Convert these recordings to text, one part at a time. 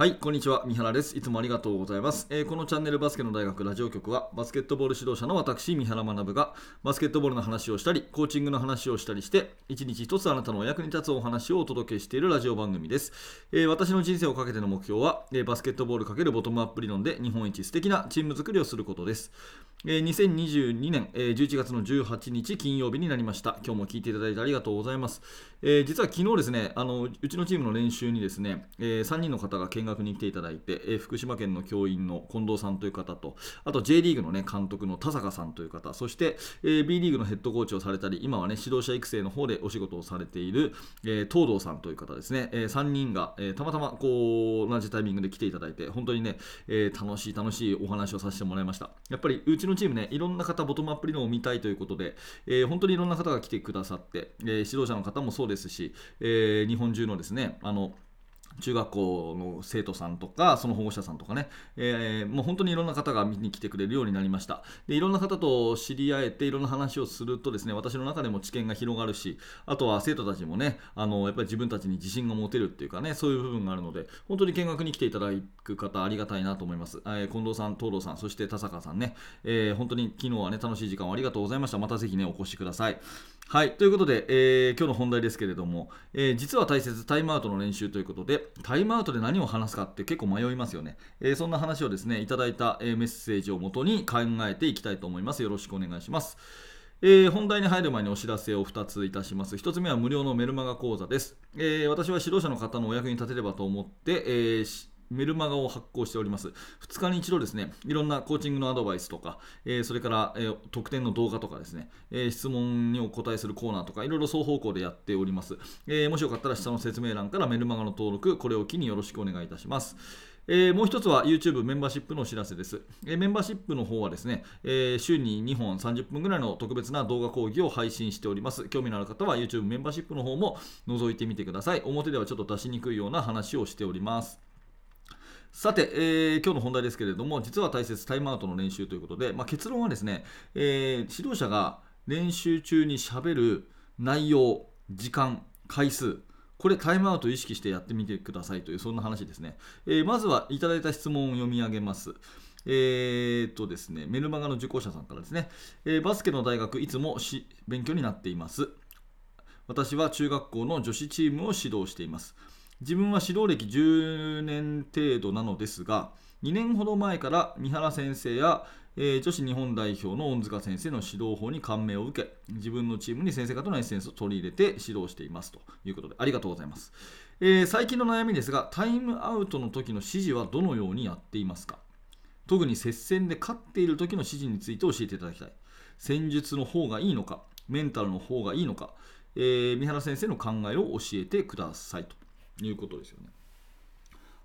はい、こんにちは。三原です。いつもありがとうございます。えーこのチャンネルバスケの大学ラジオ局は、バスケットボール指導者の私、三原学が、バスケットボールの話をしたり、コーチングの話をしたりして、一日一つあなたのお役に立つお話をお届けしているラジオ番組です。えー私の人生をかけての目標は、えーバスケットボール×ボトムアップ理論で日本一素敵なチーム作りをすることです。えー2022年、えー11月の18日金曜日になりました。今日も聞いていただいてありがとうございます。えー実は昨日ですねあの、うちのチームの練習にですね、え3人の方が見学に来ていただいて、え福島県の教員の近藤さんという方と、あと J リーグの、ね、監督の田坂さんという方、そして、え B リーグのヘッドコーチをされたり、今は、ね、指導者育成の方でお仕事をされている、えー東堂さんという方ですね、え3人が、えたまたまこう同じタイミングで来ていただいて、本当にね、え楽しい楽しいお話をさせてもらいました。やっぱりうちのチームね、いろんな方、ボトムアップ理論を見たいということで、え本当にいろんな方が来てくださって、え指導者の方もそうですし、え日本中のですね、あの中学校の生徒さんとか、その保護者さんとかね、えーもう本当にいろんな方が見に来てくれるようになりました。で、いろんな方と知り合えて、いろんな話をするとですね、私の中でも知見が広がるし、あとは生徒たちもね、あのやっぱり自分たちに自信が持てるっていうかね、そういう部分があるので、本当に見学に来ていただく方、ありがたいなと思います。えー近藤さん、東堂さん、そして田坂さんね、えー本当に昨日はね、楽しい時間をありがとうございました。またぜひね、お越しください。はい、ということで、えー今日の本題ですけれども、え実は大切タイムアウトの練習ということで、タイムアウトで何を話すかって結構迷いますよね。えーそんな話をですね、いただいた、えメッセージをもとに考えていきたいと思います。よろしくお願いします。えー本題に入る前にお知らせを2ついたします。1つ目は無料のメルマガ講座です。えー私は指導者の方のお役に立てればと思って、えーメルマガを発行しております。2日に一度ですね、いろんなコーチングのアドバイスとか、えーそれから、えー特典の動画とかですね、えー質問にお答えするコーナーとか、いろいろ双方向でやっております。えもしよかったら下の説明欄からメルマガの登録、これを機によろしくお願いいたします。えーもう一つは YouTube メンバーシップのお知らせです。えーメンバーシップの方はですね、えー週に2本30分ぐらいの特別な動画講義を配信しております。興味のある方は YouTube メンバーシップの方も覗いてみてください。表ではちょっと出しにくいような話をしております。さて、えー今日の本題ですけれども、実は大切タイムアウトの練習ということで、まあ、結論はですね、えー指導者が練習中にしゃべる内容、時間、回数、これタイムアウトを意識してやってみてくださいという、そんな話ですね。えーまずはいただいた質問を読み上げます。えーっとですね、メルマガの受講者さんからですね、えーバスケの大学いつもし勉強になっています。私は中学校の女子チームを指導しています。自分は指導歴10年程度なのですが、2年ほど前から三原先生や、えー女子日本代表の恩塚先生の指導法に感銘を受け、自分のチームに先生方のエッセンスを取り入れて指導していますということで、ありがとうございます。えー最近の悩みですが、タイムアウトの時の指示はどのようにやっていますか？特に接戦で勝っている時の指示について教えていただきたい。戦術の方がいいのか、メンタルの方がいいのか、えー三原先生の考えを教えてくださいということですよね。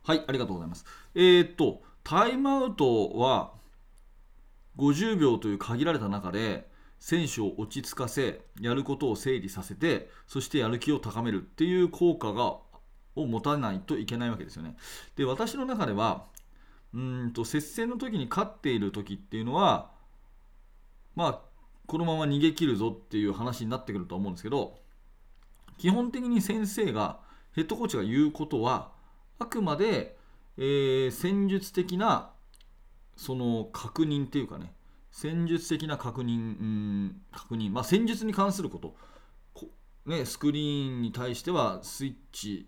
はい、ありがとうございます。えーっと、タイムアウトは50秒という限られた中で、選手を落ち着かせ、やることを整理させて、そしてやる気を高めるっていう効果がを持たないといけないわけですよね。で、私の中では、うんと接戦の時に勝っている時っていうのは、まあ、このまま逃げ切るぞっていう話になってくると思うんですけど、基本的に先生が、ヘッドコーチが言うことは、あくまで、えー戦術的なその確認っていうかね、戦術的な確認、うん確認、まあ、戦術に関すること、ね、スクリーンに対してはスイッチ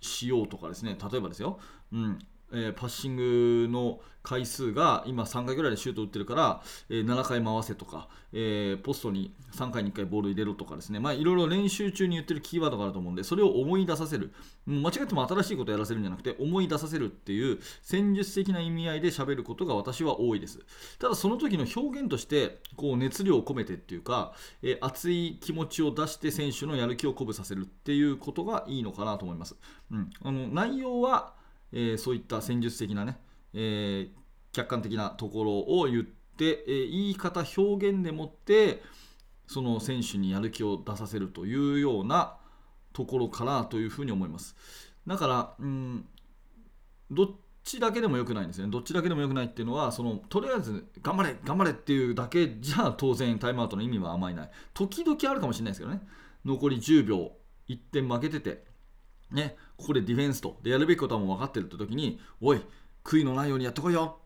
しようとかですね、例えばですよ、うん。えーパッシングの回数が今3回ぐらいでシュート打ってるから、えー7回回せとか、えーポストに3回に1回ボール入れろとかですね、まあ、いろいろ練習中に言ってるキーワードがあると思うんで、それを思い出させる、間違っても新しいことをやらせるんじゃなくて、思い出させるっていう戦術的な意味合いで喋ることが私は多いです。ただその時の表現として、こう熱量を込めてっていうか、え熱い気持ちを出して選手のやる気を鼓舞させるっていうことがいいのかなと思います。うん、あの内容は、えーそういった戦術的なね、えー客観的なところを言って、えー言い方表現でもってその選手にやる気を出させるというようなところかなというふうに思います。だからうんどっちだけでもよくないんですね。どっちだけでもよくないっていうのはそのとりあえず頑張れ頑張れっていうだけじゃ当然タイムアウトの意味はあまりない。時々あるかもしれないですけどね。残り10秒1点負けててね、ここでディフェンスと。でやるべきことはもう分かってるって時におい悔いのないようにやってこいよ。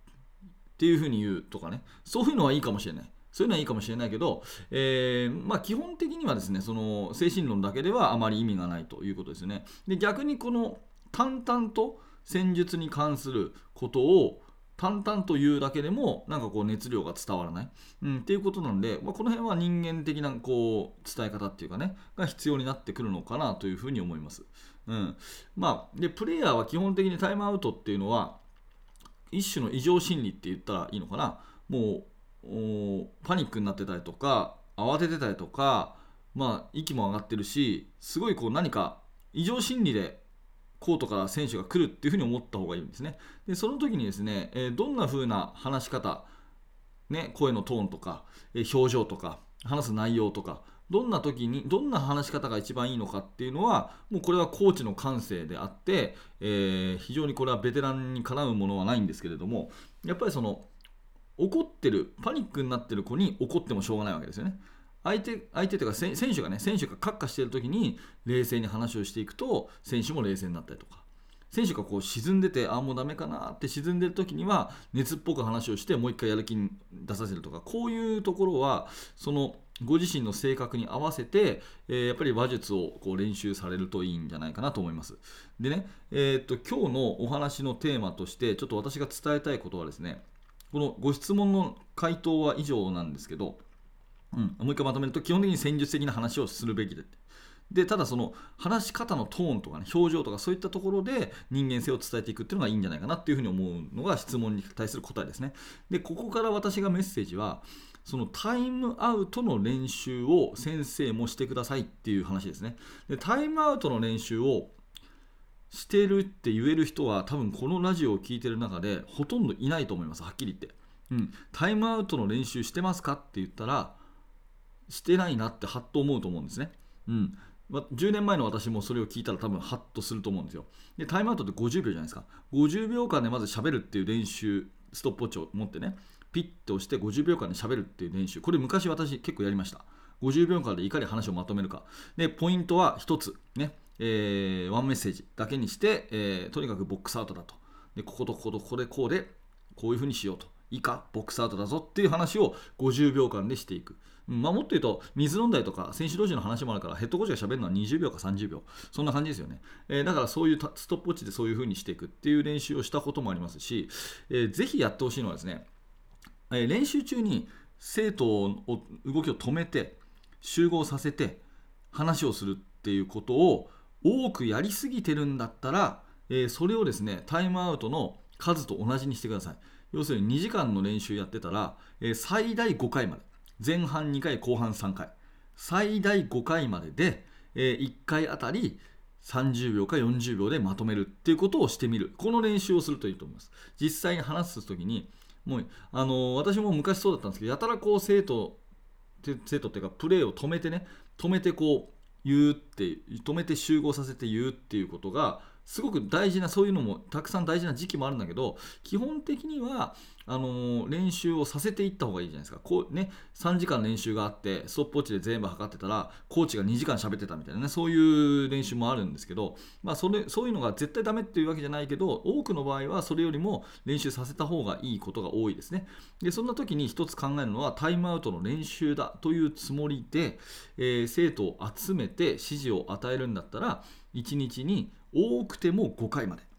っていうふうに言うとかね。そういうのはいいかもしれない。そういうのはいいかもしれないけど、えー、まあ、基本的にはですねその精神論だけではあまり意味がないということですよね。で逆にこの淡々と戦術に関することを淡々と言うだけでもなんかこう熱量が伝わらない、うん、っていうことなので、まあ、この辺は人間的なこう伝え方っていうかねが必要になってくるのかなというふうに思います。うん。まあ、でプレイヤーは基本的にタイムアウトっていうのは一種の異常心理って言ったらいいのかな。もうパニックになってたりとか慌ててたりとか、まあ、息も上がってるしすごいこう何か異常心理でコートから選手が来るっていうふうに思った方がいいんですね。でその時にですね、え、どんな風な話し方、ね、声のトーンとか、え、表情とか話す内容とかどんな時にどんな話し方が一番いいのかっていうのはもうこれはコーチの感性であって、えー、非常にこれはベテランにかなうものはないんですけれどもやっぱりその怒ってるパニックになってる子に怒ってもしょうがないわけですよね。相手相手というか選手がね選手がカッカしている時に冷静に話をしていくと選手も冷静になったりとか選手がこう沈んでてああもうダメかなって沈んでる時には熱っぽく話をしてもう一回やる気に出させるとかこういうところはそのご自身の性格に合わせて、えー、やっぱり話術をこう練習されるといいんじゃないかなと思います。でね、えー、っと今日のお話のテーマとしてちょっと私が伝えたいことはですねこのご質問の回答は以上なんですけど、うん、もう一回まとめると基本的に戦術的な話をするべきででただその話し方のトーンとか、ね、表情とかそういったところで人間性を伝えていくっていうのがいいんじゃないかなっていうふうに思うのが質問に対する答えですね。でここから私がメッセージはそのタイムアウトの練習を先生もしてくださいっていう話ですね。でタイムアウトの練習をしてるって言える人は多分このラジオを聴いてる中でほとんどいないと思いますはっきり言って、うん、タイムアウトの練習してますかって言ったらしてないなってはっと思うと思うんですね、うん、10年前の私もそれを聞いたら多分ハッとすると思うんですよ。でタイムアウトって50秒じゃないですか。50秒間でまず喋るっていう練習ストップウォッチを持ってねピッと押して50秒間で喋るっていう練習。これ昔私結構やりました。50秒間でいかに話をまとめるか。でポイントは1つ。ね。えー、ワンメッセージだけにして、えー、とにかくボックスアウトだと。でこことこことここでこうでこういうふうにしようと。いいかボックスアウトだぞっていう話を50秒間でしていく、まあ、もっと言うと水飲んだりとか選手同士の話もあるからヘッドコーチがしゃべるのは20秒か30秒。そんな感じですよね、えー、だからそういうストップウォッチでそういうふうにしていくっていう練習をしたこともありますし、えー、ぜひやってほしいのはですね、えー、練習中に生徒を動きを止めて集合させて話をするっていうことを多くやりすぎてるんだったら、え、それをですねタイムアウトの数と同じにしてください。要するに2時間の練習やってたら、えー、最大5回まで。前半2回後半3回。最大5回までで、えー、1回あたり30秒か40秒でまとめるっていうことをしてみる。この練習をするといいと思います。実際に話す時にもうあの私も昔そうだったんですけどやたらこう生徒生徒っていうかプレーを止めてね止めてこう言うって止めて集合させて言うっていうことがすごく大事なそういうのもたくさん大事な時期もあるんだけど基本的にはあの練習をさせていった方がいいじゃないですか。こう、ね、3時間練習があってストップウォッチで全部測ってたらコーチが2時間喋ってたみたいなねそういう練習もあるんですけど、まあ、それそういうのが絶対ダメっていうわけじゃないけど多くの場合はそれよりも練習させた方がいいことが多いですね。でそんな時に一つ考えるのはタイムアウトの練習だというつもりで、えー、生徒を集めて指示を与えるんだったら1日に多くても5回まで。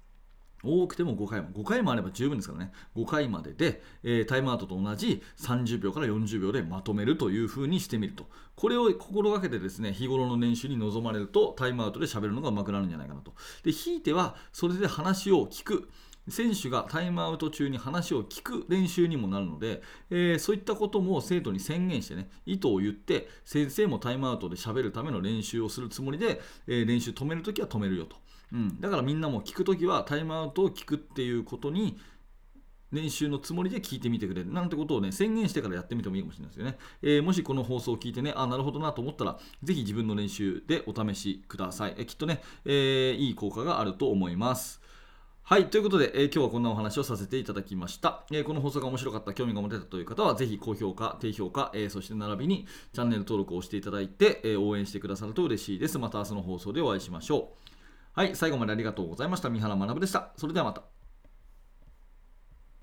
多くても5回も5回もあれば十分ですからね。5回までで、えー、タイムアウトと同じ30秒から40秒でまとめるというふうにしてみると。これを心がけてですね日頃の練習に臨まれるとタイムアウトで喋るのがうまくなるんじゃないかなと。でひいてはそれで話を聞く。選手がタイムアウト中に話を聞く練習にもなるので、えー、そういったことも生徒に宣言してね意図を言って先生もタイムアウトで喋るための練習をするつもりで、えー、練習止めるときは止めるよと。うん、だからみんなも聞くときはタイムアウトを聞くっていうことに練習のつもりで聞いてみてくれなんてことをね宣言してからやってみてもいいかもしれないですよね、えー、もしこの放送を聞いてねあなるほどなと思ったらぜひ自分の練習でお試しください、えきっとね、えー、いい効果があると思います。はい。ということで、えー、今日はこんなお話をさせていただきました。えー、この放送が面白かった、興味が持てたという方は、ぜひ高評価、低評価、えー、そして並びにチャンネル登録をしていただいて、え応援してくださると嬉しいです。また明日の放送でお会いしましょう。はい、最後までありがとうございました。三原学でした。それではまた。